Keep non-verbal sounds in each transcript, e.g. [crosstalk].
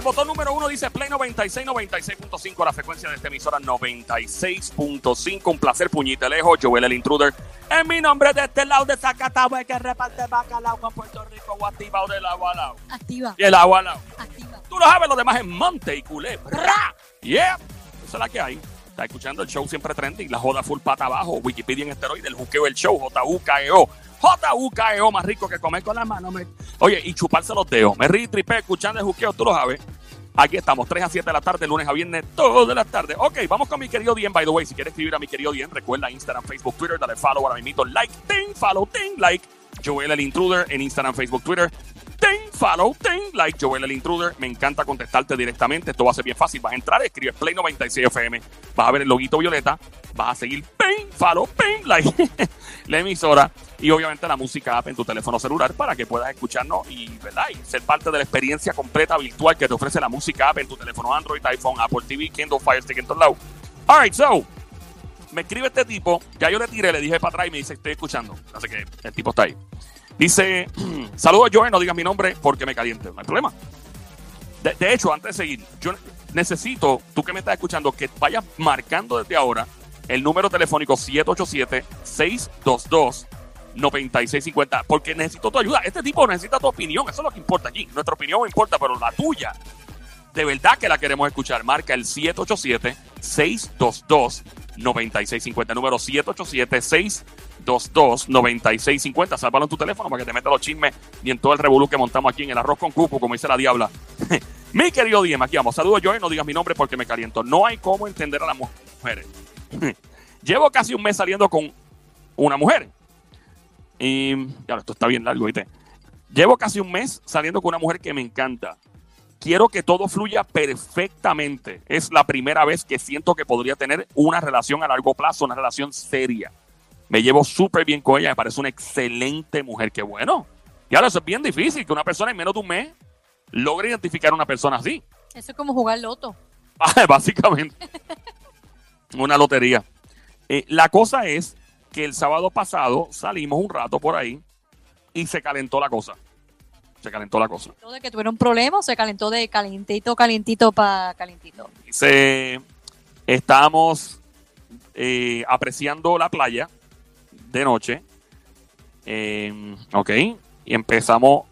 el botón número uno dice Play 96, 96.5, la frecuencia de esta emisora 96.5. Un placer, puñitelejo. Joel el Intruder. En mi nombre de este lado de Zacatau, que reparte bacalao con Puerto Rico, o activado del agua al lado. Activa. Y el agua al lado. Activa. Tú lo sabes, lo demás es Monte y Culebra. Yeah. Esa es la que hay. Está escuchando el show siempre trending, la joda full pata abajo, Wikipedia en esteroide, el juqueo el show, J-U-K-E-O. J-U-K-E-O, más rico que comer con las manos. me- Oye, y chuparse los dedos. Me rí, tripé, escuchando el juqueo, tú lo sabes. Aquí estamos, 3 a 7 de la tarde, lunes a viernes, todas las tardes. Ok, vamos con mi querido Dien, by the way. Si quieres escribir a mi querido Dien, recuerda Instagram, Facebook, Twitter, dale follow ahora mismo, like, ten, follow, ten, like. Joel el Intruder en Instagram, Facebook, Twitter. Ten, follow, ten, like, Joel el Intruder. Me encanta contestarte directamente. Esto va a ser bien fácil. Vas a entrar, escribes Play 96 FM. Vas a ver el loguito violeta. Vas a seguir pen, follow, pen, like. [laughs] la emisora. Y obviamente la música app en tu teléfono celular para que puedas escucharnos y, ¿verdad? y ser parte de la experiencia completa virtual que te ofrece la música app en tu teléfono Android, iPhone, Apple TV, Kindle, Fire Stick en todos lados. Alright, so. Me escribe este tipo. Ya yo le tiré, le dije para atrás y me dice, estoy escuchando. Así que el tipo está ahí. Dice, [clears throat] saludos Joel, no digas mi nombre porque me caliente. No hay problema. De, de hecho, antes de seguir, yo necesito, tú que me estás escuchando, que vayas marcando desde ahora el número telefónico 787-622-9650, porque necesito tu ayuda. Este tipo necesita tu opinión, eso es lo que importa aquí. Nuestra opinión no importa, pero la tuya, de verdad que la queremos escuchar. Marca el 787-622-9650, número 787-622-9650. Sálvalo en tu teléfono para que te metas los chismes y en todo el revolú que montamos aquí en el arroz con cupo, como dice la diabla. [laughs] Mi querido Diem, aquí vamos. Saludos, Joel. No digas mi nombre porque me caliento. No hay cómo entender a las mujeres. [laughs] Llevo casi un mes saliendo con una mujer. Y ya, esto está bien largo, ¿viste? Llevo casi un mes saliendo con una mujer que me encanta. Quiero que todo fluya perfectamente. Es la primera vez que siento que podría tener una relación a largo plazo, una relación seria. Me llevo súper bien con ella, me parece una excelente mujer. Qué bueno. Y ahora eso es bien difícil, que una persona en menos de un mes logre identificar a una persona así. Eso es como jugar loto. [laughs] Básicamente. Una lotería. Eh, la cosa es que el sábado pasado salimos un rato por ahí y se calentó la cosa. Se calentó la cosa. De que tuvieron problemas, se calentó de calientito, calientito para calientito. Se, estábamos eh, apreciando la playa de noche. Eh, ok. Y empezamos.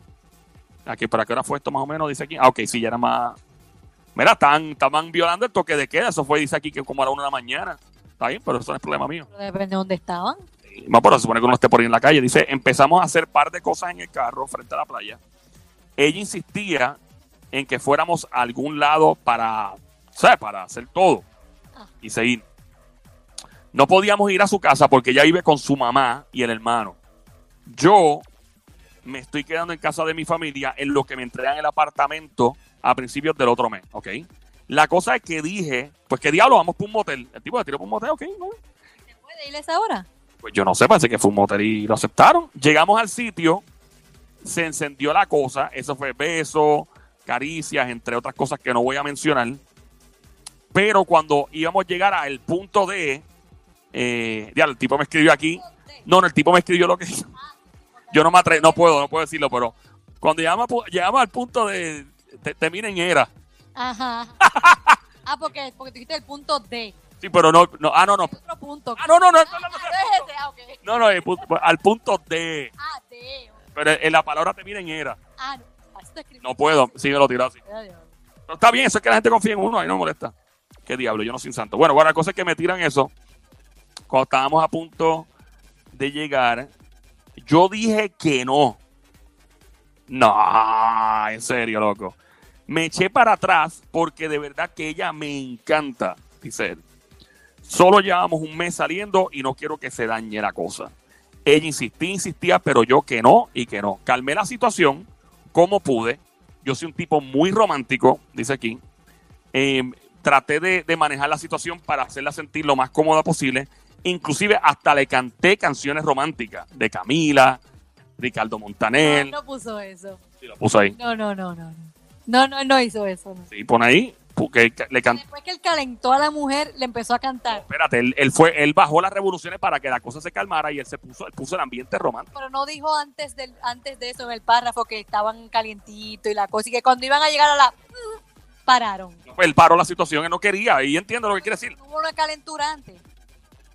Aquí, ¿Para qué hora fue esto más o menos? Dice aquí. Ah, ok, sí, ya era más. Mira, estaban, estaban violando el toque de queda. Eso fue, dice aquí, que como a la una de la mañana. Está bien, pero eso no es problema mío. Pero Depende de dónde estaban. Más por eso se supone que uno esté por ahí en la calle. Dice, empezamos a hacer par de cosas en el carro frente a la playa. Ella insistía en que fuéramos a algún lado para, ¿sabes? Para hacer todo Ah. y seguir. No podíamos ir a su casa porque ella vive con su mamá y el hermano. Yo me estoy quedando en casa de mi familia en lo que me entregan el apartamento a principios del otro mes, ¿ok? La cosa es que dije, pues qué diablo, vamos por un motel. El tipo me tiró por un motel, ok, no, ¿Se puede ir a esa hora? pues yo no sé, parece que fue un motel y lo aceptaron. Llegamos al sitio, se encendió la cosa, eso fue besos, caricias, entre otras cosas que no voy a mencionar. Pero cuando íbamos a llegar al punto de, eh, ya, el tipo me escribió aquí, no, no, el tipo me escribió lo que yo no me atrevo, no puedo, no puedo decirlo, pero cuando llegamos, llegamos al punto de, te, termina en era. Ajá. ah, porque, porque dijiste el punto D. Sí, pero no, no, ah, no, no. Otro punto. Ah, no, no, no, no, no, Ah, no ah, no, no, de, Ah, D. pero en la palabra termina en era. Ah, no. Así te escribí. No puedo, sí me lo tiró así. Pero está bien, eso es que la gente confía en uno, ahí no me molesta. Qué diablo, yo no soy un santo. Bueno, bueno, la cosa es que me tiran eso. Cuando estábamos a punto de llegar, yo dije que no. No, en serio, loco. Me eché para atrás porque de verdad que ella me encanta, dice él. Solo llevamos un mes saliendo y no quiero que se dañe la cosa. Ella insistía, insistía, pero yo que no y que no. Calmé la situación como pude. Yo soy un tipo muy romántico, dice aquí. Eh, traté de, de manejar la situación para hacerla sentir lo más cómoda posible. Inclusive hasta le canté canciones románticas de Camila, Ricardo Montaner. No, no puso eso. Sí, lo puso ahí. No, no, no, no. No, no, no hizo eso. no. Sí, pone ahí. Porque le canté. Después que él calentó a la mujer, le empezó a cantar. Espérate, él, él fue, él bajó las revoluciones para que la cosa se calmara y él se puso, él puso el ambiente romántico. Pero no dijo antes, del, antes de eso en el párrafo que estaban calientito y la cosa. Y que cuando iban a llegar a la. pararon. Pues él paró la situación, él no quería, y entiendo lo que quiere decir. No Hubo una calentura antes.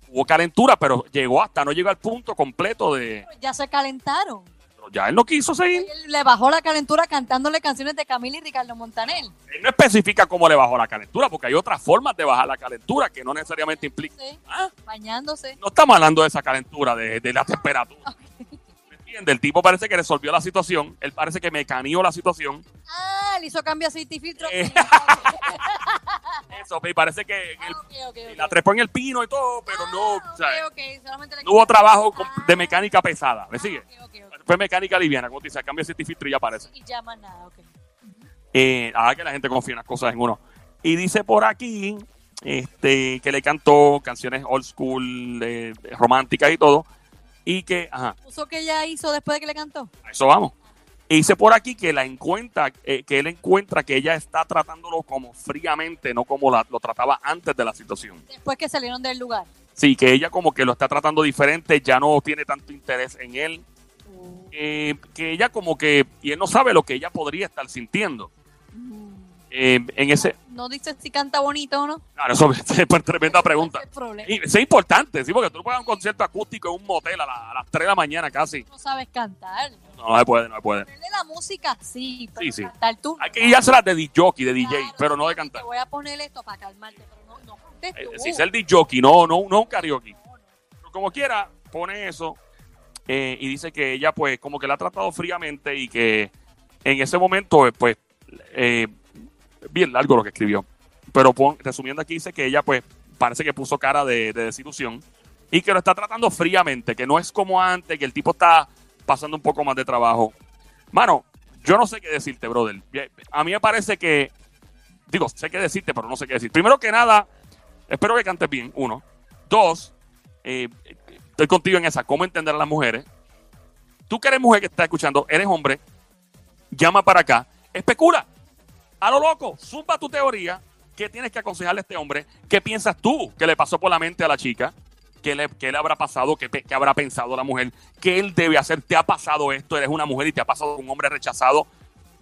Hubo calentura, pero llegó hasta, no llegó al punto completo de... Ya se calentaron. Ya él no quiso seguir. Él le bajó la calentura cantándole canciones de Camila y Ricardo Montaner. Él no especifica cómo le bajó la calentura, porque hay otras formas de bajar la calentura que no necesariamente implica... Ah, bañándose. no estamos hablando de esa calentura, de, de la temperatura. ¿Me entiendes? El tipo parece que resolvió la situación, él parece que mecaneó la situación. Ah, le hizo cambio aceite y filtro. Eh. [laughs] Eso, y parece que Ah, la trepó en el pino y todo, pero no, Ah, o sea, ok, ok, solamente le no hubo trabajo Ah, de mecánica pesada. ¿Me sigue? Fue mecánica liviana, como te dice, cambio de filtro y ya aparece. Y llama nada, ok. Eh, ah, que la gente confía en las cosas en uno. Y dice por aquí este, que le cantó canciones old school, eh, románticas y todo. Y que, ajá, ¿Puso que ella hizo después de que le cantó? a eso vamos. Y dice por aquí que la encuentra, eh, que él encuentra que ella está tratándolo como fríamente, no como la- lo trataba antes de la situación. Después que salieron del lugar. Sí, que ella como que lo está tratando diferente, ya no tiene tanto interés en él. Eh, que ella como que, y él no sabe lo que ella podría estar sintiendo. Mm. Eh, en ese, No dice si canta bonito o no. claro, eso es una [laughs] tremenda pregunta. Es el problema. Y eso es importante, sí, porque tú no puedes dar un concierto acústico en un motel a, la- a las 3 de la mañana casi. No sabes cantar. No, no se puede, no se puede. Ponerle la música sí, pero Sí, sí. cantar tú. Hay que guiárselas de DJ, de DJ, Claro, pero no de cantar. Te voy a poner esto para calmarte, pero no, no cantes Eh, tú. Si es el DJ, no, no, no un karaoke. Pero como quiera, pone eso eh, y dice que ella pues como que la ha tratado fríamente y que en ese momento eh, pues eh, bien largo lo que escribió. Pero pon- resumiendo aquí dice que ella pues parece que puso cara de, de desilusión y que lo está tratando fríamente, que no es como antes, que el tipo está pasando un poco más de trabajo. Mano, yo no sé qué decirte, brother. A mí me parece que, digo, sé qué decirte, pero no sé qué decir. Primero que nada, espero que cantes bien, uno. Dos, eh, estoy contigo en esa, cómo entender a las mujeres. Tú que eres mujer que está escuchando, eres hombre, llama para acá, especula. A lo loco, zumba tu teoría. ¿Qué tienes que aconsejarle a este hombre? ¿Qué piensas tú que le pasó por la mente a la chica? ¿Qué le, qué le habrá pasado? ¿Qué, qué habrá pensado la mujer? ¿Qué él debe hacer? ¿Te ha pasado esto? Eres una mujer y te ha pasado un hombre rechazado.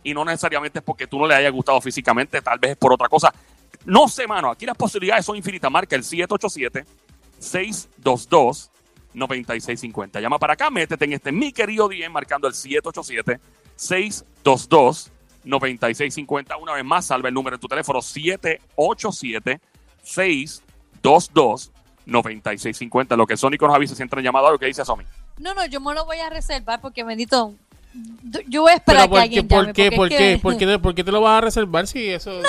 Y no necesariamente es porque tú no le hayas gustado físicamente, tal vez es por otra cosa. No sé, mano. Aquí las posibilidades son infinitas. Marca el 787-622-9650. Llama para acá, métete en este mi querido DM marcando el 787-622-9650. Una vez más, salva el número de tu teléfono 787-622-9650. Lo que Sónico nos avisa si entra en llamada, lo que dice Somi. No, no, yo me lo voy a reservar porque bendito. Yo voy a esperar Pero que ¿por alguien qué, por porque qué, que- por qué, por qué, te- por qué te lo vas a reservar si eso? [laughs] yo,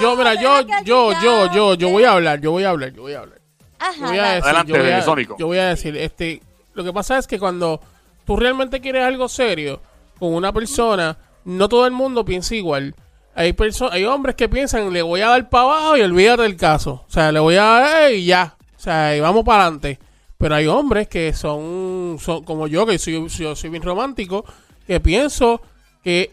yo, mira, yo, yo, yo, yo, yo voy a hablar, yo voy a hablar, yo voy a hablar. Yo Ajá, voy a dale. decir, Adelante, yo voy a, Sónico. yo voy a decir, este, lo que pasa es que cuando tú realmente quieres algo serio con una persona, no todo el mundo piensa igual. Hay perso- hay hombres que piensan, le voy a dar para abajo y olvídate del caso. O sea, le voy a dar y ya. O sea, y vamos para adelante. Pero hay hombres que son, son como yo, que soy, yo soy bien romántico, que pienso que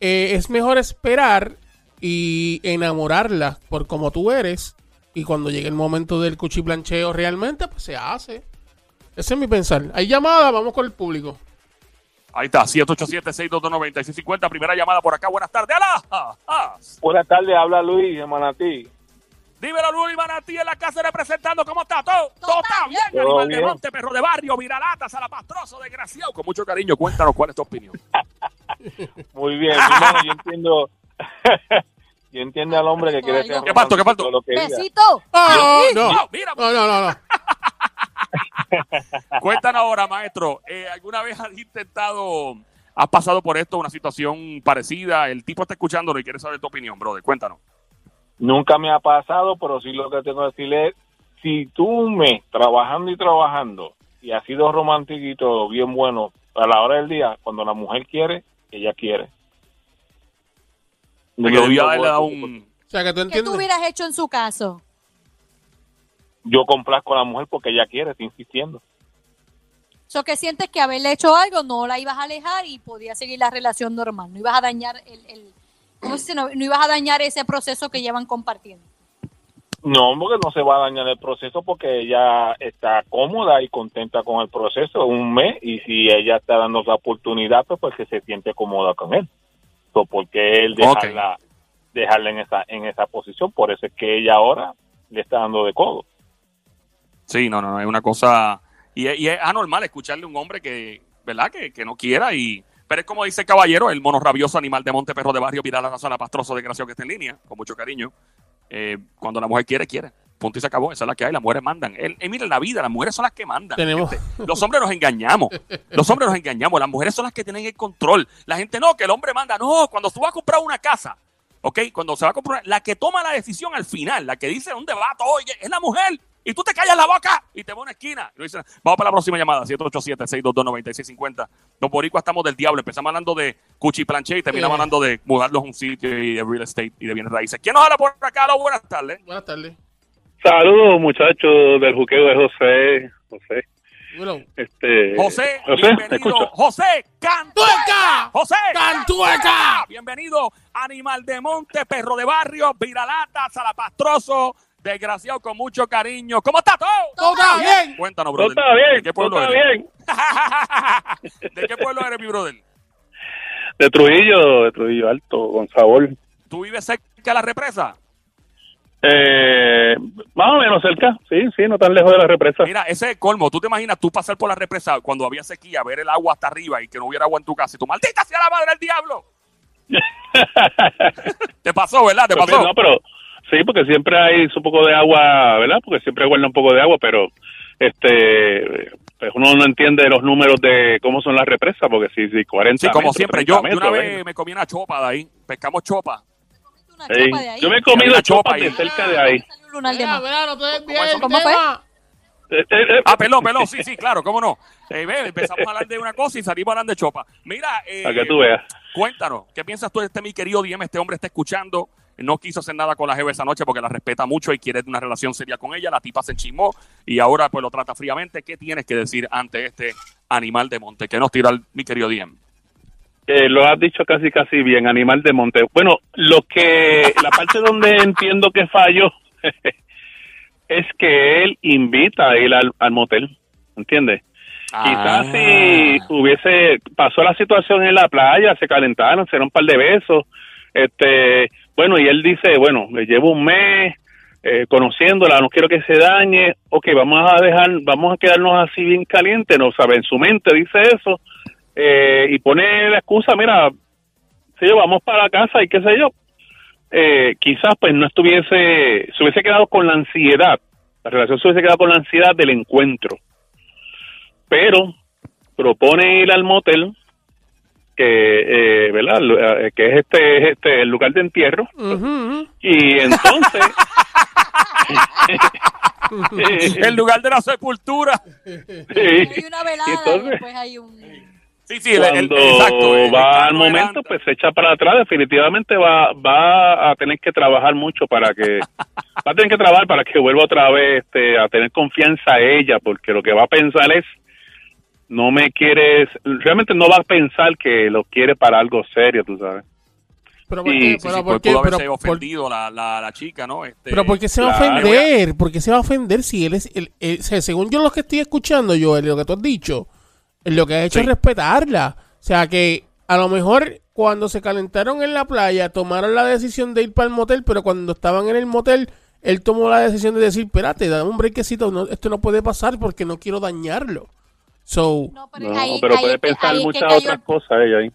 eh, es mejor esperar y enamorarla por como tú eres. Y cuando llegue el momento del cuchiplancheo realmente, pues se hace. Ese es mi pensar. Hay llamada, vamos con el público. Ahí está, 787-622-9650. Primera llamada por acá. Buenas tardes. ¡Alá! ¡Ah! Buenas tardes, habla Luis de Manatí. Dímelo, Luis Manatí en la casa representando. ¿Cómo está? ¿Todo, todo está bien? Todo Animal de monte, perro de barrio, viralata, salapastroso, desgraciado. Con mucho cariño, cuéntanos cuál es tu opinión. [laughs] Muy bien, hermano, yo entiendo. [laughs] yo entiendo al hombre que quiere ser ¿Qué faltó, qué diga. Besito. ¡Ah! no. No, mira, No, no, no, no. [laughs] cuéntanos ahora, maestro. eh, ¿Alguna vez has intentado, has pasado por esto, una situación parecida? El tipo está escuchándolo y quiere saber tu opinión, brother. Cuéntanos. Nunca me ha pasado, pero sí lo que tengo que decirle es, si tú mes trabajando y trabajando y ha sido romántico y todo bien bueno, a la hora del día, cuando la mujer quiere, ella quiere. De que Yo debía digo, haberle dado bueno, un... O sea, que tú ¿Qué tú hubieras hecho en su caso? Yo complazco a la mujer porque ella quiere, está insistiendo. So que sientes que haberle hecho algo no la ibas a alejar y podía seguir la relación normal. No ibas a dañar el, el no, sé, no, no ibas a dañar ese proceso que llevan compartiendo. No, porque no se va a dañar el proceso porque ella está cómoda y contenta con el proceso un mes y si ella está dando la oportunidad, pues porque se siente cómoda con él. Porque él dejarla, dejarla en esa, en esa posición. Por eso es que ella ahora le está dando de codo. Sí, no, no, no, es una cosa... Y, es- y es anormal escucharle a un hombre que, ¿verdad? Que, que no quiera y... Pero es como dice el caballero, el mono rabioso animal de monte, perro de barrio, viral a la zona pastroso, desgraciado que está en línea, con mucho cariño. Eh, cuando la mujer quiere, quiere. Punto y se acabó. Esa es la que hay. Las mujeres mandan. El, eh, miren, la vida, las mujeres son las que mandan. Tenemos- gente. Los hombres nos engañamos. Los hombres nos engañamos. Las mujeres son las que tienen el control. La gente no, que el hombre manda. No, cuando tú vas a comprar una casa, ¿ok? Cuando se va a comprar, la que toma la decisión al final, la que dice dónde va todo, oye, es la mujer. Y tú te callas la boca y te a una esquina. Y dicen, vamos para la próxima llamada, 787-622-9650. Los boricuas estamos del diablo. Empezamos hablando de cuchiplanche y terminamos Yeah. hablando de mudarlos a un sitio y de real estate y de bienes raíces. ¿Quién nos habla por acá? Buenas tardes. Buenas tardes. Saludos, muchachos del juqueo de José. José. Este, José, José, ¿te bienvenido. José Cantueca. ¡Tueca! José ¡Cantueca! Bienvenido, animal de monte, perro de barrio, viralata, salapastroso, desgraciado con mucho cariño. ¿Cómo está todo? ¿todo está bien? Cuéntanos, Todo brother. está bien, ¿De qué todo pueblo está eres? bien. [laughs] ¿De qué pueblo eres, mi brother? De Trujillo, de Trujillo Alto, con sabor. ¿Tú vives cerca de la represa? Eh, más o menos cerca, sí, sí, no tan lejos de la represa. Mira, ese es el colmo. ¿Tú te imaginas tú pasar por la represa cuando había sequía, ver el agua hasta arriba y que no hubiera agua en tu casa? Y tú, maldita sea la madre del diablo. [laughs] Te pasó, ¿verdad? Te Pues, pasó. no, pero sí, porque siempre hay un poco de agua, ¿verdad? Porque siempre guarda un poco de agua, pero este pues uno no entiende los números de cómo son las represas, porque si, si 40 Sí, como metros, siempre. 30 Yo una vez me comí una chopa de ahí. Pescamos chopa. Una Sí. chopa de ahí. Yo me he comido chopa de ahí. cerca de ahí. ¿Cómo del ¿Cómo fue? Eh, eh, eh, Ah, pelón, pelón, sí, sí, claro, cómo no. Eh, ve, empezamos a hablar de una cosa y salimos hablando de chopa. Mira, eh, Para que tú veas. cuéntanos, ¿qué piensas tú de este mi querido Diem? Este hombre está escuchando, no quiso hacer nada con la jeva esa noche porque la respeta mucho y quiere una relación seria con ella, la tipa se enchismó y ahora pues lo trata fríamente. ¿Qué tienes que decir ante este animal de monte que nos tira el- mi querido Diem? Eh, lo has dicho casi casi bien, animal de monte. Bueno, lo que la parte donde entiendo que falló [laughs] es que él invita a ir al, al motel, ¿entiendes? Quizás si hubiese pasó la situación en la playa, se calentaron, se dieron un par de besos, este, bueno, y él dice, bueno, le llevo un mes eh, conociéndola, no quiero que se dañe, ok, vamos a dejar, vamos a quedarnos así bien calientes, no sabe, en su mente dice eso, eh, y pone la excusa, mira, si yo vamos para la casa y qué sé yo, eh, quizás pues no estuviese, se hubiese quedado con la ansiedad, la relación se hubiese quedado con la ansiedad del encuentro, pero propone ir al motel, que, eh, ¿verdad? Eh, Que es este, es este, el lugar de entierro, y entonces... [laughs] El lugar de la sepultura. Sí. Hay una velada y Entonces- después hay un... Sí, sí, el, el- cuando exacto. el- el va al momento, pues se echa para atrás. Definitivamente va, va a tener que trabajar mucho para que [laughs] va a tener que trabajar para que vuelva otra vez este, a tener confianza a ella, porque lo que va a pensar es no me quieres, realmente no va a pensar que lo quiere para algo serio, tú sabes. Pero ¿por Sí, qué? sí, Sí, Pero sí, ¿por pues qué? pudo haberse Pero por- ofendido la, la, la chica, ¿no? Este, Pero ¿por qué se va a ofender? ¿Por qué se va a ofender si él es... sea, según yo lo que estoy escuchando, Joel, lo que tú has dicho, lo que ha hecho Sí. es respetarla. O sea, que a lo mejor cuando se calentaron en la playa tomaron la decisión de ir para el motel, pero cuando estaban en el motel, él tomó la decisión de decir, espérate, dame un brequecito, no, esto no puede pasar porque no quiero dañarlo. So, No, pero, No, ahí- pero ahí puede pensar muchas otras cosas ella ahí.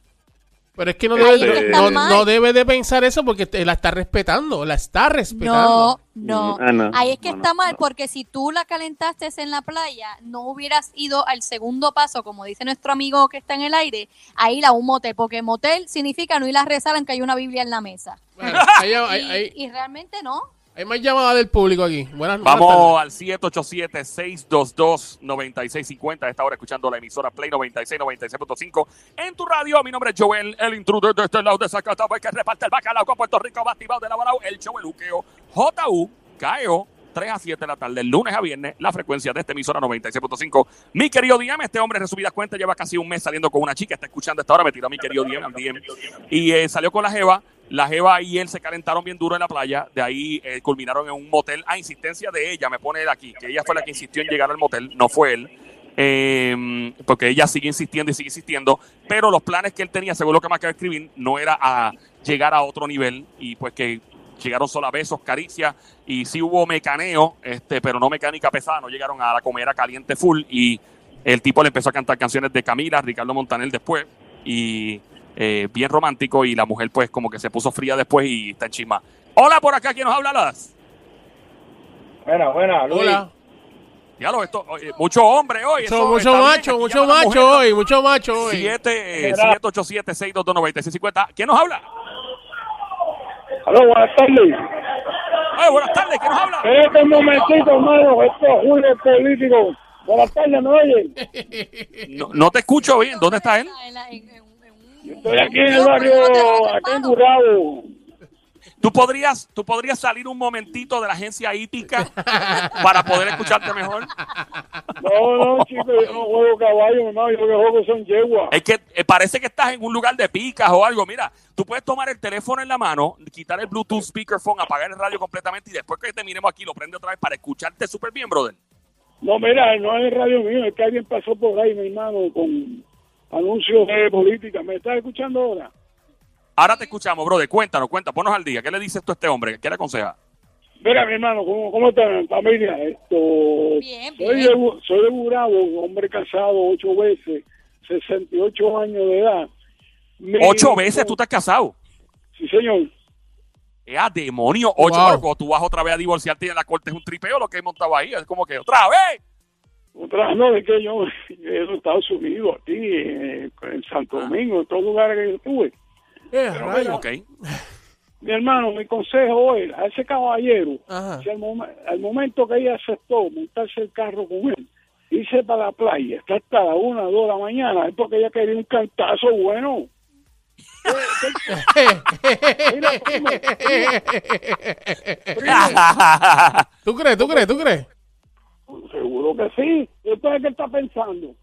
Pero es que no Ahí debe, no, no debe de pensar eso porque te- la está respetando, la está respetando. No, no. Ah, no. Ahí es que No, está no, mal, no. porque si tú la calentaste en la playa, no hubieras ido al segundo paso, como dice nuestro amigo que está en el aire, a ir a un motel, porque motel significa no ir a rezar aunque hay una Biblia en la mesa. Bueno, [laughs] Y, hay- y realmente no. Hay más llamadas del público aquí. Buenas, tardes. Vamos al 787-622-9650. A esta hora escuchando la emisora Play 96, 96.5. En tu radio, mi nombre es Joel, el intruder de este lado de Zacatau, el que reparte el bacalao con Puerto Rico, batibao de la balao, el show, el juqueo, JU, KEO, 3 a 7 de la tarde, lunes a viernes, la frecuencia de esta emisora 96.5. Mi querido Diem, este hombre, resumidas cuentas, lleva casi un mes saliendo con una chica, está escuchando esta hora, me tiró a mi querido al Diem, y eh, salió con la Jeva. La Jeva y él se calentaron bien duro en la playa, de ahí eh, culminaron en un motel. A insistencia de ella, me pone aquí, que ella fue la que insistió en llegar al motel, no fue él. eh, porque ella sigue insistiendo y sigue insistiendo, pero los planes que él tenía, según lo que me acaba de no era a llegar a otro nivel. Y pues que llegaron solo a besos, caricias. Y sí hubo mecaneo, este, pero no mecánica pesada, no llegaron a la comera caliente full. Y el tipo le empezó a cantar canciones de Camila, Ricardo Montaner después. Y eh, bien romántico y la mujer pues como que se puso fría después y está en chisma. Hola por acá, ¿quién nos habla? Las? Buena, buena, Luis. Hola. Diablo, esto, mucho hombre hoy. Mucho, eso mucho bien, macho, aquí mucho macho mujeres. hoy, mucho macho hoy. 7, eh, Mira. 787-622-9650. ¿Quién nos habla? Aló, buenas tardes. Ay, buenas tardes, ¿quién nos habla? Espérate un momentito, hermano. Esto es Julio Político. Buenas tardes, ¿me oyen? No, no te escucho bien. ¿Dónde está él? Estoy aquí en el barrio, aquí en Burrado. ¿Tú podrías, ¿Tú podrías salir un momentito de la agencia hípica para poder escucharte mejor? No, no, chicos, yo no juego caballo, hermano. Yo lo que juego son yeguas. Es que eh, parece que estás en un lugar de picas o algo. Mira, tú puedes tomar el teléfono en la mano, quitar el Bluetooth speakerphone, apagar el radio completamente y después que terminemos aquí lo prende otra vez para escucharte súper bien, brother. No, mira, no es el radio mío, es que alguien pasó por ahí, mi hermano, con anuncios de política. ¿Me estás escuchando ahora? Ahora te escuchamos, brother. Cuéntanos, cuenta, ponnos al día. ¿Qué le dices tú a este hombre? ¿Qué le aconseja? Mira, mi hermano, ¿cómo, cómo están, familia? Esto, Bien, soy, bien. de, soy de Burabo, hombre casado ocho veces, 68 años de edad. Ocho veces tú te has casado. Sí, señor. ¡Eh, a demonio! Ocho. Wow. Cuando tú vas otra vez a divorciarte y en la corte es un tripeo lo que he montado ahí. Es como que otra vez. Otra, no, es que yo [laughs] he ido a Estados Unidos, aquí, eh, en Santo Ah. Domingo, en todos los lugares que yo estuve. Eh, rayos. Ok. [laughs] Mi hermano, mi consejo es a ese caballero, Ajá. si al, momen- al momento que ella aceptó montarse el carro con él, irse para la playa, está hasta la una, dos de la mañana, es porque ella quería un cantazo bueno. [laughs] Mira, primo, ¿Tú crees, tú crees, tú crees? Seguro que sí. Entonces, ¿qué está pensando?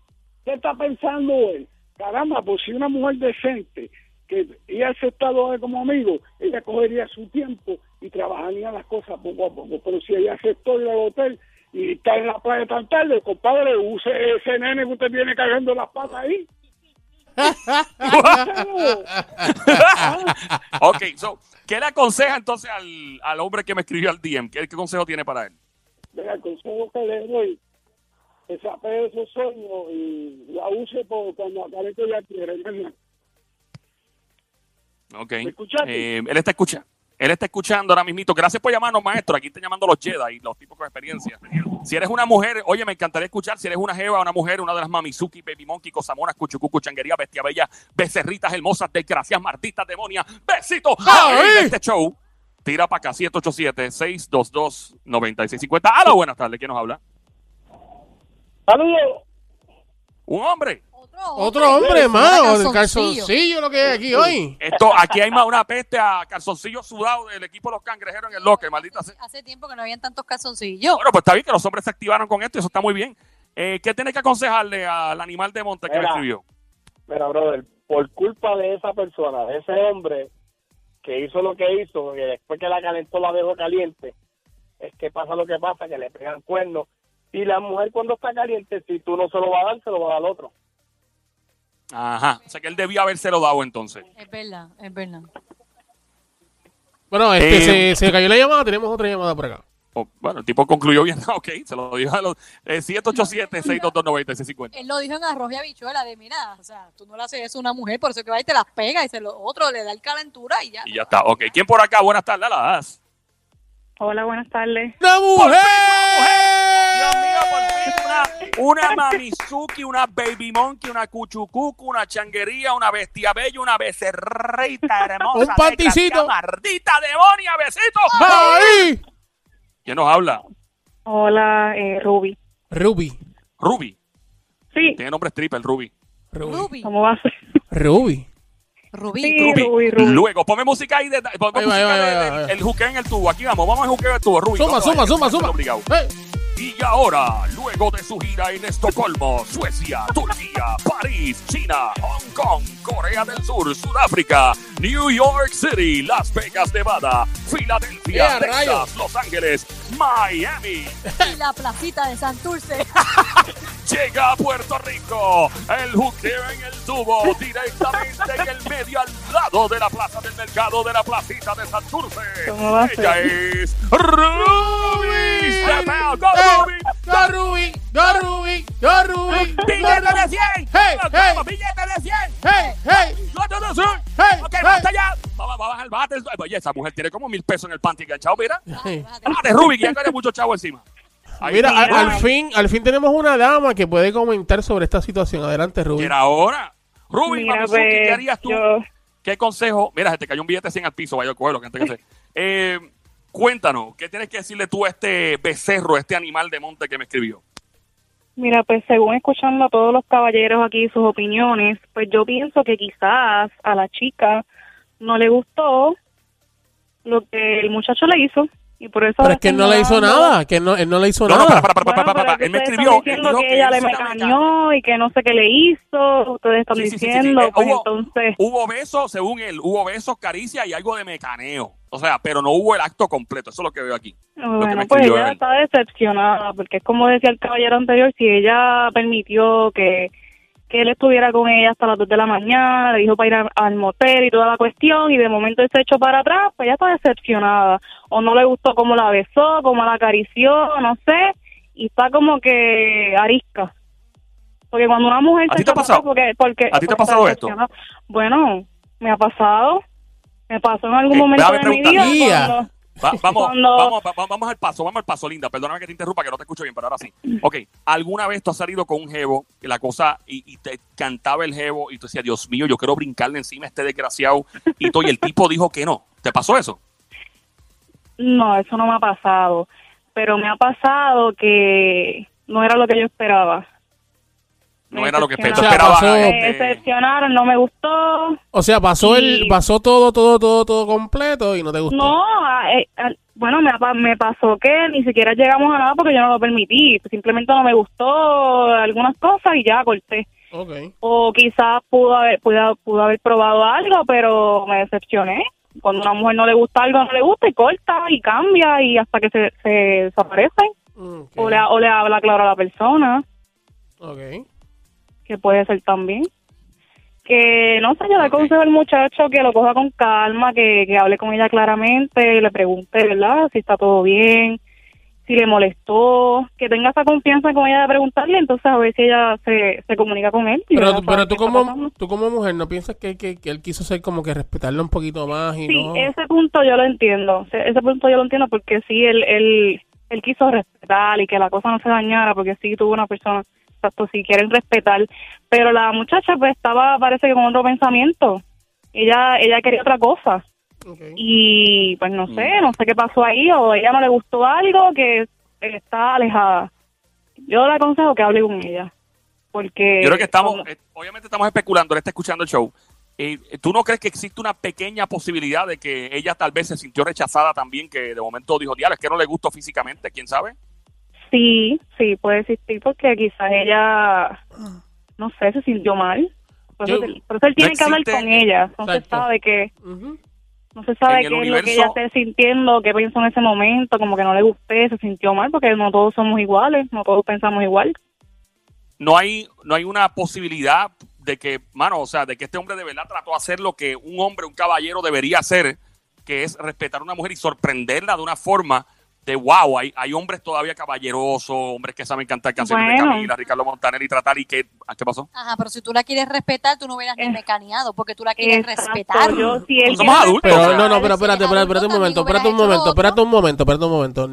¿Qué está pensando él? Caramba, pues si una mujer decente que ella aceptado como amigo, ella cogería su tiempo y trabajaría las cosas poco a poco. Pero si ella aceptó ir al hotel y está en la playa tan tarde, compadre, use ese nene que usted tiene cargando las patas ahí. [laughs] ok, so, ¿qué le aconseja entonces al, al hombre que me escribió al DM? ¿Qué, qué consejo tiene para él? Mira, el consejo que le doy, que se apegue de esos sueños y la use por cuando acabe que ella quiere. Ok. ¿Me? Eh, él está escuchando. Él está escuchando ahora mismito. Gracias por llamarnos, maestro. Aquí están llamando los Jedi, los tipos con experiencia. Si eres una mujer, oye, me encantaría escuchar. Si eres una jeva, una mujer, una de las Mamizuki, Baby Monkey, Cosamonas, Cuchucucu, Changuería, Bestia Bella, Becerritas Hermosas, Desgracias, Martitas, Demonias, de este show. Tira para acá, 787-622-9650. Hola, buenas tardes. ¿Quién nos habla? Saludos. Un hombre. Otro hombre más, el calzoncillo. lo que hay aquí hoy. Esto, aquí hay más una peste a calzoncillos sudados del equipo de los cangrejeros en el locker, maldita sea. Hace tiempo que no habían tantos calzoncillos. Bueno, pues está bien que los hombres se activaron con esto y eso está muy bien. Eh, ¿Qué tiene que aconsejarle al animal de monte que me escribió? Mira, brother, por culpa de esa persona, de ese hombre que hizo lo que hizo y después que la calentó la dejó caliente, es que pasa lo que pasa, que le pegan cuernos. Y la mujer cuando está caliente, si tú no se lo vas a dar, se lo va a dar al otro. Ajá. O sea que él debió habérselo dado entonces. Es verdad, es verdad. Bueno, este, Eh, se, se cayó la llamada, tenemos otra llamada por acá. Oh, bueno, el tipo concluyó bien. [laughs] ok, se lo dijo a los eh, 787-622-9650. Él lo dijo en arroz y habichuela de mira, o sea, tú no le haces eso a una mujer, por eso que va y te las pega y se lo otro le da el calentura y ya. Y ya está. Ok, ¿quién por acá? Buenas tardes, a las. Hola, buenas tardes. ¡Una mujer! Dios mío, por fin una, Mamizuki, una Baby Monkey, una Cuchucucu, una changuería, una bestia bella, una becerrita hermosa. Un panticito. Maldita demonia, besito. ¡Ay! ¿Quién nos habla? Hola, eh, Ruby. Ruby. Ruby. Sí, Tiene nombre stripper, Ruby. Ruby. Ruby, ¿cómo vas? Ruby. Rubí. Sí, Ruby. Ruby, Ruby. Luego, ponme música ahí de, ponme Ahí va, música ahí va, de- ahí va, ahí va. el juqueo en el tubo. Aquí vamos, vamos al juqueo del tubo, Ruby. Suma, ¿Dónde suma, va? suma, suma. Y ahora, luego de su gira en Estocolmo, Suecia, Turquía, París, China, Hong Kong, Corea del Sur, Sudáfrica, New York City, Las Vegas, Nevada, Filadelfia, ¡Eh, Texas, rayos! Los Ángeles, Miami, Y la placita de Santurce. [laughs] Llega a Puerto Rico. El juqueo en el tubo. Directamente en el medio al lado de la plaza del mercado de la placita de Santurce. ¿Cómo va a Ella ser? es Ruby. ¡Go Ruby! ¡Go Ruby! ¡Go Ruby! Billete de 100. ¡Hey! Vamos, ¡Hey! vamos, Billete de 100. ¡Hey! ¡Hey! Billete de 100. ¡Hey! Ok, hey. basta ya. Va, va, va a bajar el bate. Oye, esa mujer tiene como mil pesos en el panty enganchado, mira. Ruby, que ya tiene mucho chavo encima. Ahí Mira, al, al fin, al fin tenemos una dama que puede comentar sobre esta situación. Adelante, Ruby. Mira ahora. Mira, Mamizuki, ¿qué pues, harías tú? yo- ¿Qué consejo? Mira, se te cayó un billete 100 al piso, vaya a cogerlo, que antes que se... [laughs] Eh, cuéntanos, ¿qué tienes que decirle tú a este becerro, este animal de monte que me escribió? Mira, pues según escuchando a todos los caballeros aquí sus opiniones, pues yo pienso que quizás a la chica no le gustó lo que el muchacho le hizo y por eso Pero es que él no le hizo nada, que no, él no le hizo No, no, nada. para, para, para, Bueno, para, para, Él me escribió, él diciendo dijo que que ella él le se la mecañó y que no sé qué le hizo, ustedes están Sí, sí, sí, sí, sí. diciendo, Eh, pues hubo- entonces Hubo besos, según él, hubo besos, caricia y algo de mecaneo. O sea, pero no hubo el acto completo, eso es lo que veo aquí. que me Bueno, pues escribió ella él. está decepcionada, porque es como decía el caballero anterior, si ella permitió que, que él estuviera con ella hasta las 2 de la mañana, le dijo para ir a- al motel y toda la cuestión, y de momento él se echó para atrás, pues ella está decepcionada, o no le gustó cómo la besó, cómo la acarició, no sé, y está como que arisca. Porque cuando una mujer ¿A se ti te ha pasado? porque, porque ¿A ti te ha pasado esto? Bueno, me ha pasado, me pasó en algún Eh, momento de mi vida. Cuando- Va- [laughs] vamos, Cuando- vamos, va- vamos al paso, vamos al paso, Linda. Perdóname que te interrumpa, que no te escucho bien, pero ahora sí. Ok, ¿alguna vez tú has salido con un jevo y la cosa, y, y te cantaba el jevo y tú decías, Dios mío, yo quiero brincarle encima a este desgraciado, y, tú, y el tipo dijo que no? ¿Te pasó eso? No, eso no me ha pasado. Pero me ha pasado que no era lo que yo esperaba. No era lo que espe- tú decepcionaron. esperabas. pasó- Me decepcionaron, no me gustó. O sea, pasó el, pasó todo, todo, todo, todo completo y no te gustó. No, eh, bueno, me, pasó que ni siquiera llegamos a nada porque yo no lo permití. Simplemente no me gustó algunas cosas y ya corté. Ok. O quizás pudo haber, pudo, pudo haber probado algo, pero me decepcioné. Cuando a una mujer no le gusta algo, no le gusta y corta y cambia y hasta que se, se desaparece. O, le, o le habla claro a la persona, Ok. Que puede ser también. Que no sé, yo le aconsejo al muchacho que lo coja con calma, que, que hable con ella claramente, le pregunte, ¿verdad? Si está todo bien, si le molestó, que tenga esa confianza con ella de preguntarle, entonces a ver si ella se, se comunica con él. Pero, pero tú como tú como mujer no piensas que, que, que él quiso ser como que respetarla un poquito más y Sí, no. ese punto yo lo entiendo. Ese ese punto yo lo entiendo porque sí, él, él, él quiso respetar y que la cosa no se dañara porque sí tuvo una persona, exacto, si quieren respetar. Pero la muchacha pues estaba, parece que con otro pensamiento. Ella, ella quería otra cosa. Y pues no sé, Mm. no sé qué pasó ahí o ella no le gustó algo que está alejada. Yo le aconsejo que hable con ella. Porque... Yo creo que estamos, como- eh, obviamente estamos especulando, él está escuchando el show. Eh, ¿Tú no crees que existe una pequeña posibilidad de que ella tal vez se sintió rechazada también, que de momento dijo, diablo, es que no le gustó físicamente, quién sabe? Sí, sí, puede existir porque quizás ella, no sé, se sintió mal. Por eso, Yo- por eso él tiene que hablar con ella. No se sabe qué, Ujú. no se sabe qué es lo que ella esté sintiendo, qué pensó en ese momento, como que no le gusté, se sintió mal porque no todos somos iguales, no todos pensamos igual. No hay, no hay una posibilidad de que, mano, o sea, de que este hombre de verdad trató de hacer lo que un hombre, un caballero debería hacer, que es respetar a una mujer y sorprenderla de una forma de wow, hay, hay hombres todavía caballerosos, hombres que saben cantar canciones de Bueno. Camila, Ricardo Montaner y tratar y que, ¿a ¿qué pasó? Ajá, pero si tú la quieres respetar, tú no hubieras ni Eh, mecaneado, porque tú la quieres Exacto, respetar. Yo, si él Somos adultos. Pero no, no, pero Si espérate, espérate, espérate un momento, espérate un momento, espérate un momento, espérate un momento.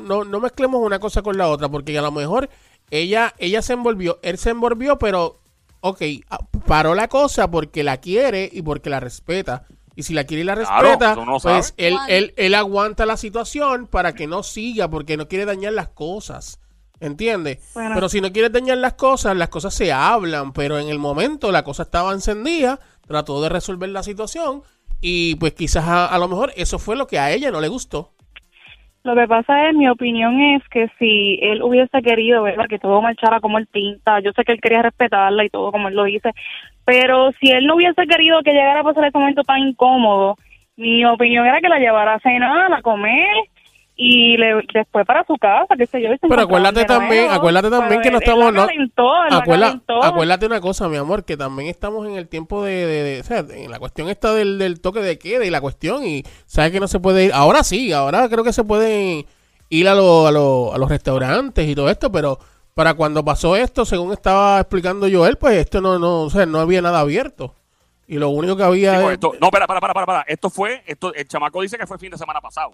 No, no mezclemos una cosa con la otra, porque a lo mejor ella, ella se envolvió, él se envolvió, pero, ok, ah, paró la cosa porque la quiere y porque la respeta. Y si la quiere y la respeta, pues sabe. él, él, él aguanta la situación para que no siga, porque no quiere dañar las cosas. ¿Entiendes? Bueno. Pero si no quieres dañar las cosas, las cosas se hablan, pero en el momento la cosa estaba encendida, trató de resolver la situación y pues quizás a, a lo mejor eso fue lo que a ella no le gustó. Lo que pasa es, mi opinión es que si él hubiese querido, ¿verdad? Que todo marchara como él pinta, yo sé que él quería respetarla y todo como él lo dice, pero si él no hubiese querido que llegara a pasar ese momento tan incómodo, mi opinión era que la llevara a cenar, a comer y le, después para su casa, qué sé yo. Pero acuérdate también, nuevo. acuérdate también que no estamos... Calentó. acuérdate una cosa, mi amor, que también estamos en el tiempo de... de- de- o sea, en la cuestión esta del, del toque de queda y la cuestión, y sabes que no se puede ir... Ahora sí, ahora creo que se puede ir a, lo- a, lo- a los restaurantes y todo esto, pero para cuando pasó esto, según estaba explicando Joel, pues esto no, no, o sea, no había nada abierto. Y lo único que había... Digo, esto- no, para, para, para, para. Esto fue, esto, el chamaco dice que fue fin de semana pasado.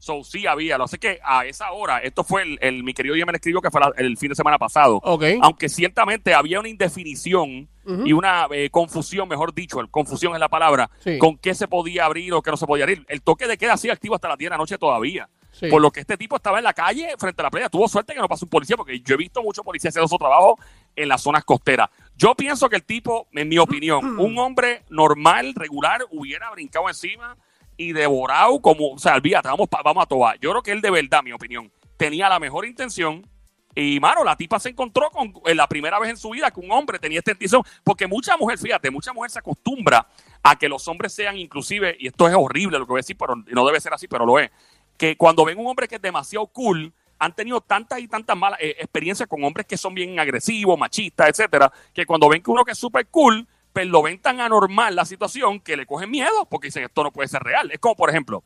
So, sí había. Lo sé que a esa hora, esto fue el, el- mi querido me escribió que fue la- el fin de semana pasado. Ok. Aunque ciertamente había una indefinición y una eh, confusión, mejor dicho, el- confusión es la palabra, Sí. con qué se podía abrir o qué no se podía abrir. El toque de queda sigue activo hasta las 10 de la noche todavía. Sí. Por lo que este tipo estaba en la calle frente a la playa. Tuvo suerte que no pasó un policía, porque yo he visto muchos policías haciendo su trabajo en las zonas costeras. Yo pienso que el tipo, en mi opinión, [clears throat] un hombre normal, regular, hubiera brincado encima y devorado como, o sea, olvídate, vamos, vamos a tobar. Yo creo que él de verdad, mi opinión, tenía la mejor intención. Y, mano, la tipa se encontró con en la primera vez en su vida que un hombre tenía esta intención. Porque mucha mujer, fíjate, mucha mujer se acostumbra a que los hombres sean inclusive, y esto es horrible lo que voy a decir, pero no debe ser así, pero lo es, que cuando ven un hombre que es demasiado cool, han tenido tantas y tantas malas eh, experiencias con hombres que son bien agresivos, machistas, etcétera, que cuando ven que uno que es súper cool, pues lo ven tan anormal la situación que le cogen miedo porque dicen esto no puede ser real. Es como, por ejemplo,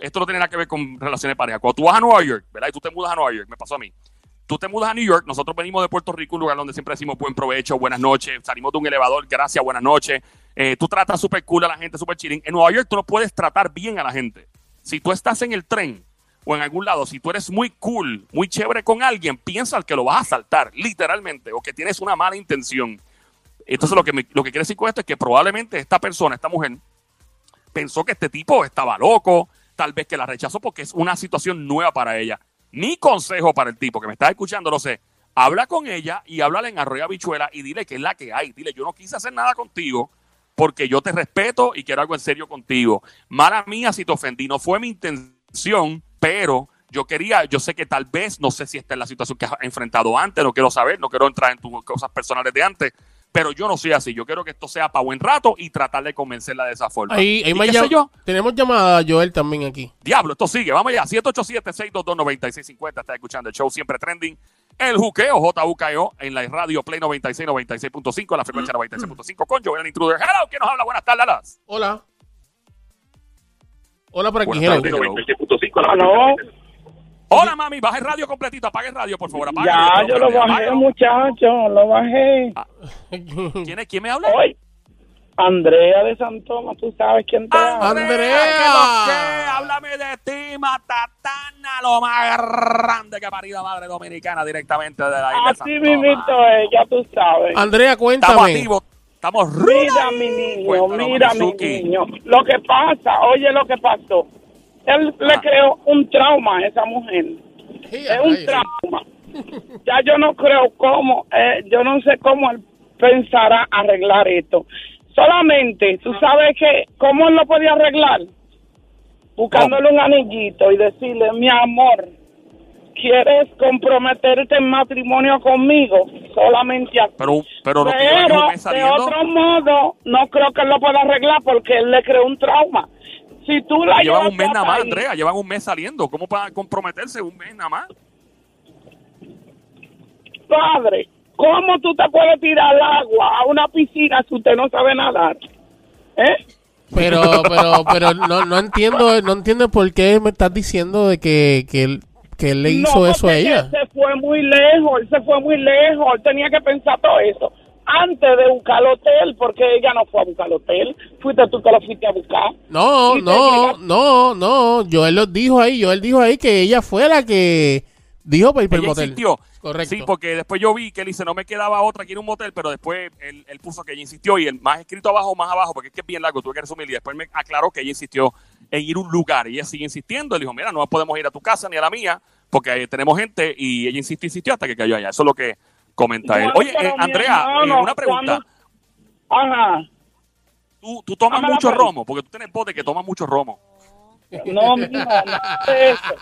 esto no tiene nada que ver con relaciones de pareja. Cuando tú vas a Nueva York, ¿verdad? Y tú te mudas a Nueva York, me pasó a mí. Tú te mudas a New York, nosotros venimos de Puerto Rico, un lugar donde siempre decimos buen provecho, buenas noches, salimos de un elevador, gracias, buenas noches. Eh, tú tratas súper cool a la gente, súper chilling. En Nueva York tú no puedes tratar bien a la gente. Si tú estás en el tren o en algún lado, si tú eres muy cool, muy chévere con alguien, piensa que lo vas a saltar, literalmente, o que tienes una mala intención. Entonces lo que, me- lo que quiere decir con esto es que probablemente esta persona, esta mujer, pensó que este tipo estaba loco, tal vez que la rechazó porque es una situación nueva para ella. Mi consejo para el tipo que me está escuchando, no sé, habla con ella y háblale en arroyo habichuela y dile que es la que hay. Dile, yo no quise hacer nada contigo porque yo te respeto y quiero algo en serio contigo. Mala mía si te ofendí, no fue mi intención, pero yo quería, yo sé que tal vez, no sé si esta es la situación que has enfrentado antes, no quiero saber, no quiero entrar en tus cosas personales de antes, pero yo no soy así. Yo quiero que esto sea para buen rato y tratar de convencerla de esa forma. Ahí, ahí ¿Y me qué yo? Tenemos llamada Joel también aquí. Diablo, esto sigue. Vamos allá. 787-622-9650. Está escuchando el show siempre trending. El juqueo, JUKEO, en la radio Play 96, 96.5, la frecuencia 96.5 con Joel el Intruder. Hello, ¿quién nos habla? Buenas tardes, Dallas. Hola. Hola por aquí, Buenas hello. tardes. 96.5. la ¿Aló? Hola, mami. Baja el radio completito. Apague el radio, por favor. Apague Ya, yo lo bajé, muchacho, lo bajé. [laughs] ¿Quién, es? ¿Quién me habla? Hoy, Andrea de Santoma, tú sabes quién te habla. Andrea. ¿qué lo que? Háblame de ti, Matatana, lo más grande que ha parido madre dominicana directamente de la isla Así mismito Tomás. es, ya tú sabes. Andrea, Estamos cuéntame. activos. Estamos Mira, mi niño, Cuéntanos, mira, mi niño. Lo que pasa, oye lo que pasó. Él le Ah. creó un trauma a esa mujer. Sí, Es un trauma. Ya yo no creo cómo, eh, yo no sé cómo él pensará arreglar esto. Solamente, tú sabes que, ¿cómo él lo podía arreglar? Buscándole un anillito y decirle, mi amor, ¿quieres comprometerte en matrimonio conmigo? Solamente así. Pero, pero lo Pero de otro modo, no creo que él lo pueda arreglar porque él le creó un trauma. Si tú la Llevan llevas un mes nada más, ahí, Andrea. Llevan un mes saliendo. ¿Cómo para comprometerse un mes nada más? Padre, ¿cómo tú te puedes tirar al agua a una piscina si usted no sabe nadar? ¿Eh? Pero, pero, pero no, no entiendo, no entiendo por qué me estás diciendo de que, que él, que él le hizo no, eso a ella. Él se fue muy lejos, él se fue muy lejos, él tenía que pensar todo eso antes de buscar el hotel, porque ella no fue a buscar el hotel, fuiste tú que lo fuiste a buscar. No, no, no, no. Joel lo dijo ahí, Joel dijo ahí que ella fue la que dijo para ir para el Ella motel. insistió. Correcto. Sí, porque después yo vi que él dice, no me quedaba otra aquí en un motel, pero después él, él puso que ella insistió y el más escrito abajo, más abajo, porque es que es bien largo, tuve que resumir y después me aclaró que ella insistió en ir a un lugar y ella sigue insistiendo. Él dijo, mira, no podemos ir a tu casa ni a la mía porque ahí tenemos gente y ella insistió, insistió hasta que cayó allá. Eso es lo que comenta él. Oye, eh, Andrea, eh, una pregunta. cuando- Ajá. ¿Tú, tú tomas mucho romo? Porque tú tienes de que tomas mucho romo. No, mira, nada de eso.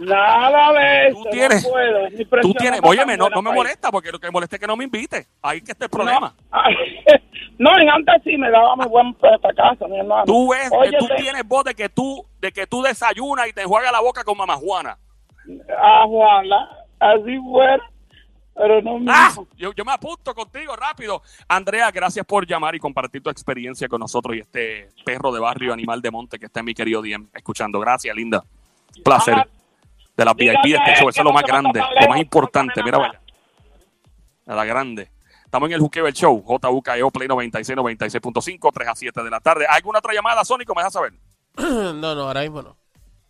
Nada de eso. Tú tienes- no puedo. Tú tienes, óyeme, no, no me molesta porque lo que me molesta es que no me invite. Ahí que está el problema. [laughs] No, en antes sí me daba muy buen esta casa, mi hermano. Tú ves, Oye, tú te- tienes voz de que tú, de que tú desayunas y te enjuagas la boca con mamá Juana. Ah, Juana, así fuera. Pero no. Ah, yo, yo me apunto contigo rápido. Andrea, gracias por llamar y compartir tu experiencia con nosotros y este perro de barrio, animal de monte que está en mi querido DM escuchando. Gracias, linda. Placer. Ajá. De las Dígame, VIP, este show, es eso es lo más grande, lo más importante. Mira, vaya. A la grande. Estamos en el Juqueo el Show, JUKEO Play 96, 96.5, 3 a 7 de la tarde. ¿Alguna otra llamada, Sónico? ¿Me dejas saber? [clears throat] no, no, ahora mismo no.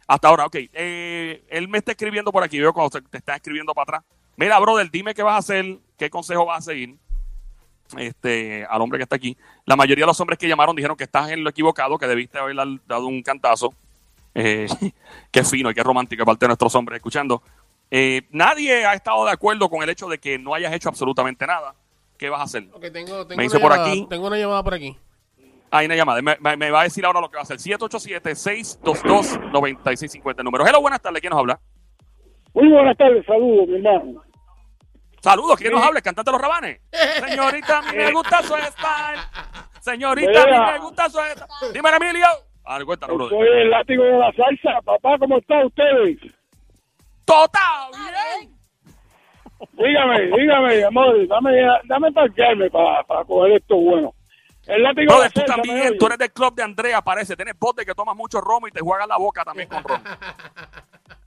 Hasta ahora, ok. Eh, él me está escribiendo por aquí, veo cuando se- te está escribiendo para atrás. Mira, brother, dime qué vas a hacer, qué consejo vas a seguir este, al hombre que está aquí. La mayoría de los hombres que llamaron dijeron que estás en lo equivocado, que debiste haber dado un cantazo. Eh, [laughs] qué fino y qué romántico parte de nuestros hombres escuchando. Eh, nadie ha estado de acuerdo con el hecho de que no hayas hecho absolutamente nada. ¿Qué vas a hacer? Tengo, tengo Me dice una por llamada, aquí. Tengo una llamada por aquí. Hay una llamada. Me, me- me va a decir ahora lo que va a hacer. 787-622-9650. El número. Hello, buenas tardes. ¿Quién nos habla? Muy buenas tardes, saludos, mi hermano. Saludos, ¿quién nos habla? ¿El cantante los rabanes? Señorita, a mí me [laughs] gusta su style. Señorita, a mí me gusta su style. Dímelo, Emilio. Cuéntanos, brother. Soy el látigo de la salsa. Papá, ¿cómo están ustedes? Total, bien. Dígame, dígame, amor, dame, dame parquearme para, para coger esto bueno. El látigo de tú la salsa, ¿me también, tú eres del club de Andrea, parece. Tienes de que tomas mucho romo y te juegas la boca también con ron. [laughs]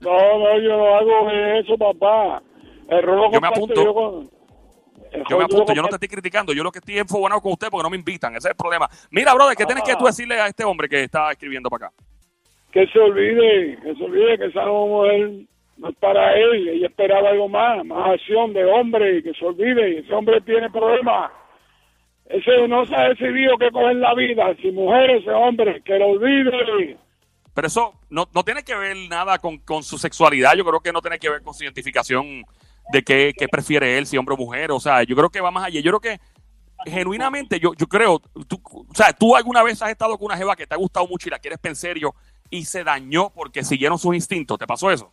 No, no, yo no hago eso, papá. El ron lo Yo me apunto. Yo, con- Yo me apunto, yo no te estoy criticando. Yo lo que estoy enfobonado con usted porque no me invitan. Ese es el problema. Mira, brother, ¿qué tienes que tú decirle a este hombre que está escribiendo para acá? Que se olvide, que se olvide que esa mujer no es para él. Ella esperaba algo más, más acción de hombre, que se olvide. Ese hombre tiene problemas. Ese no se ha decidido qué coger la vida. Si mujer, ese hombre, que lo olvide. Pero eso no, no tiene que ver nada con, con su sexualidad. Yo creo que no tiene que ver con su identificación de qué, qué prefiere él, si hombre o mujer. O sea, yo creo que va más allá. Yo creo que genuinamente, yo, yo creo, tú, o sea, tú alguna vez has estado con una jeva que te ha gustado mucho y la quieres en serio y se dañó porque siguieron sus instintos. ¿Te pasó eso?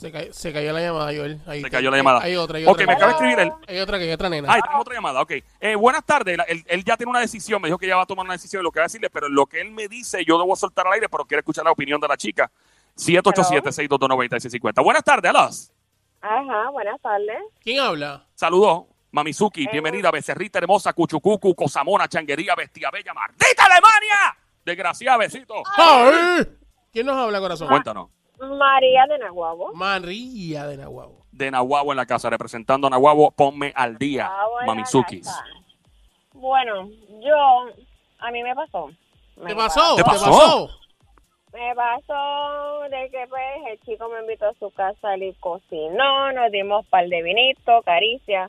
Se, cayó, se cayó la llamada, Joel. Ahí- Se cayó la llamada. Hay otra, hay Ok, me acaba de escribir él. Hay otra que hay otra nena. Ah, tenemos otra llamada, ok. Eh, buenas tardes, él, él ya tiene una decisión, me dijo que ya va a tomar una decisión de lo que va a decirle, pero lo que él me dice yo debo soltar al aire, pero quiero escuchar la opinión de la chica. 787-622-9650. Buenas tardes, Alas. Ajá, buenas tardes. ¿Quién habla? Saludos, Mamizuki, bienvenida, becerrita hermosa, cuchucucu, cosamona, changuería, bestia bella, maldita Alemania. Desgraciada, besito. ¡Ay! ¿Quién nos habla, corazón? Cuéntanos. María de Nahuabo. María de Nahuabo. De Nahuabo en la casa, representando a Nahuabo, ponme al día, Ah, bueno, Mamizukis. Bueno, yo, a mí me pasó. Me ¿Te pasó? ¿Te ¿Te pasó? pasó? Me pasó de que pues el chico me invitó a su casa y cocinó, nos dimos par de vinito, caricia.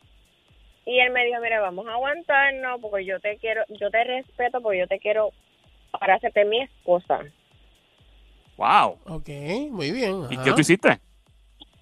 Y él me dijo, mira, vamos a aguantarnos porque yo te quiero, yo te respeto porque yo te quiero para hacerte mi esposa. Wow. Ok, muy bien. ¿Y ajá. qué tú hiciste?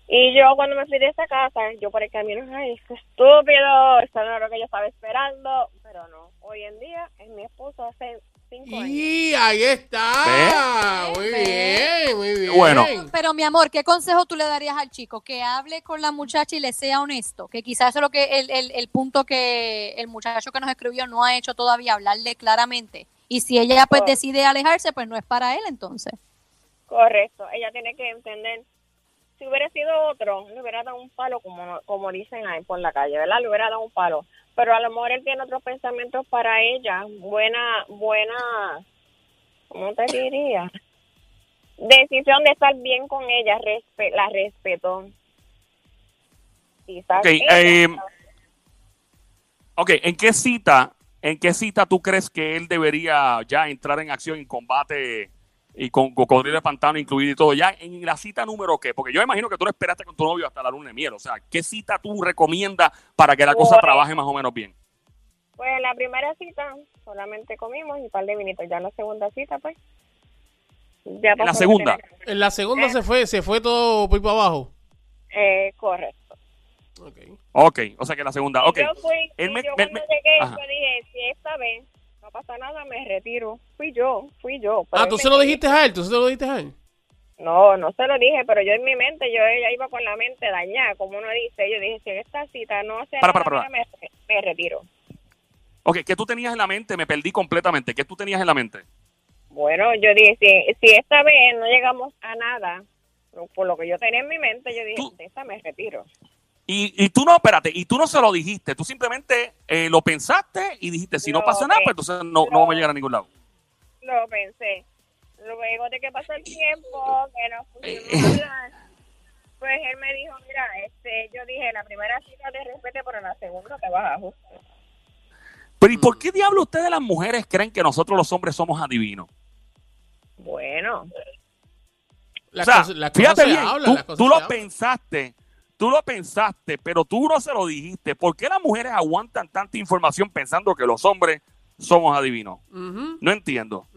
Y yo cuando me fui de esa casa, yo por el camino, ay, qué estúpido, esto no era lo que yo estaba esperando, pero no, hoy en día es mi esposo hace cinco años. Y ahí está. Muy bien, muy bien. Bueno. Pero mi amor, ¿qué consejo tú le darías al chico? Que hable con la muchacha y le sea honesto. Que quizás eso es lo que el, el, el punto que el muchacho que nos escribió no ha hecho todavía, hablarle claramente. Y si ella pues Oh. decide alejarse, pues no es para él entonces. Correcto, ella tiene que entender, si hubiera sido otro, le hubiera dado un palo, como, como dicen ahí por la calle, ¿verdad? Le hubiera dado un palo. Pero a lo mejor él tiene otros pensamientos para ella, buena, buena, ¿cómo te diría? Decisión de estar bien con ella, respe- la respeto. Quizás Ok, ella- eh, ok, ¿en qué cita, en qué cita tú crees que él debería ya entrar en acción en combate y con cocodrilo de pantano incluido y todo? Ya en la cita número qué? Porque yo imagino que tú lo esperaste con tu novio hasta la luna de miel. O sea, ¿qué cita tú recomiendas para que la cosa trabaje más o menos bien? Pues en la primera cita solamente comimos y un par de vinitos. Ya en la segunda cita, pues. Ya En la segunda. En la segunda Eh. se fue, se fue todo por para abajo. Eh, correcto. Ok. Ok, o sea que la segunda. Ok. Yo fui, Él me- yo me- cuando me- llegué, Ajá. yo dije, si esta vez no pasa nada, me retiro. Fui yo, fui yo. Pero Ah, tú se lo dijiste a él, tú se lo dijiste a él. No, no se lo dije, pero yo en mi mente, yo ya iba con la mente dañada, como uno dice. Yo dije, si esta cita no se Para, nada, para, para. me, me retiro. Ok, ¿qué tú tenías en la mente? Me perdí completamente. ¿Qué tú tenías en la mente? Bueno, yo dije, si, si esta vez no llegamos a nada, por lo que yo tenía en mi mente, yo dije, Tú- "Si esta me retiro. Y, y tú no, espérate, y tú no se lo dijiste. Tú simplemente eh, lo pensaste y dijiste, si no pasa nada, pues entonces no, no vamos a llegar a ningún lado. Lo pensé. Luego de que pasó el tiempo, que nos Eh, pusimos a hablar, pues él me dijo, mira, este, yo dije, la primera cita te respete, pero la segunda te vas a ajustar. Pero ¿y por qué diablo ustedes las mujeres creen que nosotros los hombres somos adivinos? Bueno, Las o sea, cosas- las cosas fíjate bien, hablan, tú, lo hablan. pensaste, tú lo pensaste, pero tú no se lo dijiste. ¿Por qué las mujeres aguantan tanta información pensando que los hombres somos adivinos? No entiendo.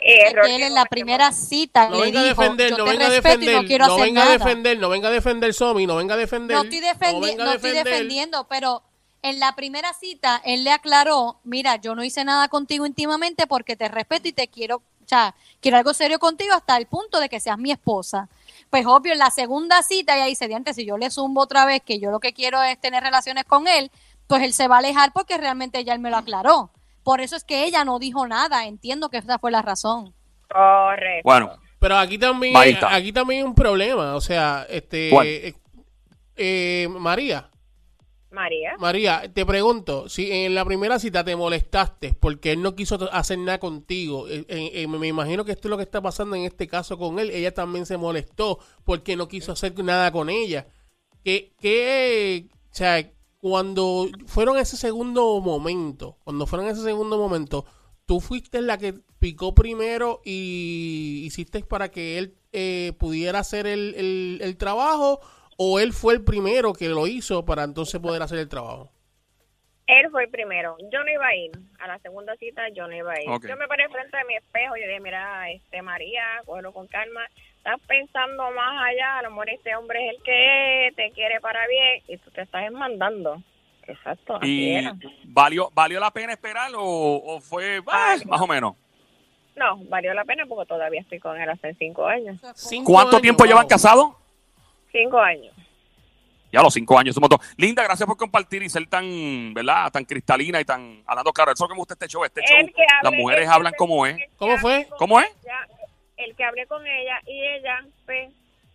error que él en la primera cita No le venga a dijo, defender, yo no te venga a respeto y defender, no quiero no hacer venga a nada. defender, no venga a defender Somi, no venga a defender. No estoy, defendi- a no estoy defender. defendiendo, pero en la primera cita él le aclaró, mira, yo no hice nada contigo íntimamente porque te respeto y te quiero, o sea, quiero algo serio contigo hasta el punto de que seas mi esposa. Pues obvio, en la segunda cita ya dice, diante, si yo le zumbo otra vez que yo lo que quiero es tener relaciones con él, pues él se va a alejar porque realmente ya él me lo aclaró. Por eso es que ella no dijo nada, entiendo que esa fue la razón. Correcto. Bueno, Pero aquí también, Ahí aquí también hay un problema, o sea, este, eh, eh, María, María. María, te pregunto, si en la primera cita te molestaste porque él no quiso hacer nada contigo, eh, eh, eh, me imagino que esto es lo que está pasando en este caso con él, ella también se molestó porque no quiso hacer nada con ella. ¿Qué, qué, o sea, cuando fueron ese segundo momento, cuando fueron ese segundo momento, tú fuiste la que picó primero y hiciste para que él eh, pudiera hacer el, el trabajo o él fue el primero que lo hizo para entonces poder hacer el trabajo. Él fue el primero. Yo no iba a ir. A la segunda cita yo no iba a ir. Yo me paré frente a mi espejo y dije, mira, este María, cógelo con calma. Estás pensando más allá. A lo mejor este hombre es el que es, te quiere para bien y tú te estás mandando. Exacto, así ¿y era. valió, valió la pena esperar o, o fue ah, Ay, más o menos? No, valió la pena porque todavía estoy con él hace cinco años. Cinco ¿Cuánto años, tiempo llevan casados? Cinco años. Ya los cinco años, un montón. Linda, gracias por compartir y ser tan, ¿verdad? Tan cristalina y tan hablando claro. Eso es lo que me gusta este show. Este show, El que las mujeres que hablan hable- como es. el que ¿Cómo fue? ¿Cómo es? ella, el que hablé con ella y ella, pues,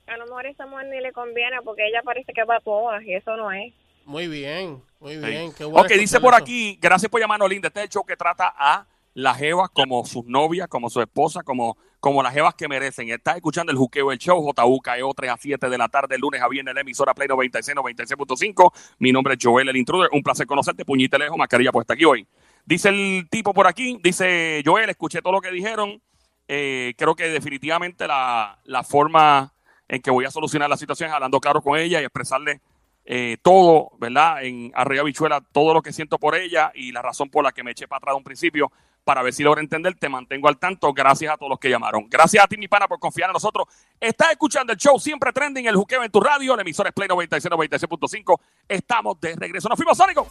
a lo mejor esa mujer ni le conviene porque ella parece que va a todas y eso no es. Muy bien, muy Sí. bien. Qué bueno Ok, dice por eso. aquí, gracias por llamarnos, Linda. Este es el show que trata a las jevas como sus novias, como su esposa, como, como las jevas que merecen. Estás escuchando el Juqueo, el show, JUKEO 3 a 7 de la tarde, lunes a viernes, la emisora Play 96, 96.5. Mi nombre es Joel, el intruder. Un placer conocerte, puñite lejos, mascarilla puesta aquí hoy. Dice el tipo por aquí, dice Joel, escuché todo lo que dijeron. Eh, creo que definitivamente la, la forma en que voy a solucionar la situación es hablando claro con ella y expresarle eh, todo, ¿verdad? En Arriba Bichuela, todo lo que siento por ella y la razón por la que me eché para atrás de un principio para ver si logro entender. Te mantengo al tanto. Gracias a todos los que llamaron. Gracias a ti, mi pana, por confiar en nosotros. Estás escuchando el show siempre trending, el juqueo en tu radio, la emisora es Play 96, 96.5. Estamos de regreso. Nos fuimos, Sónico.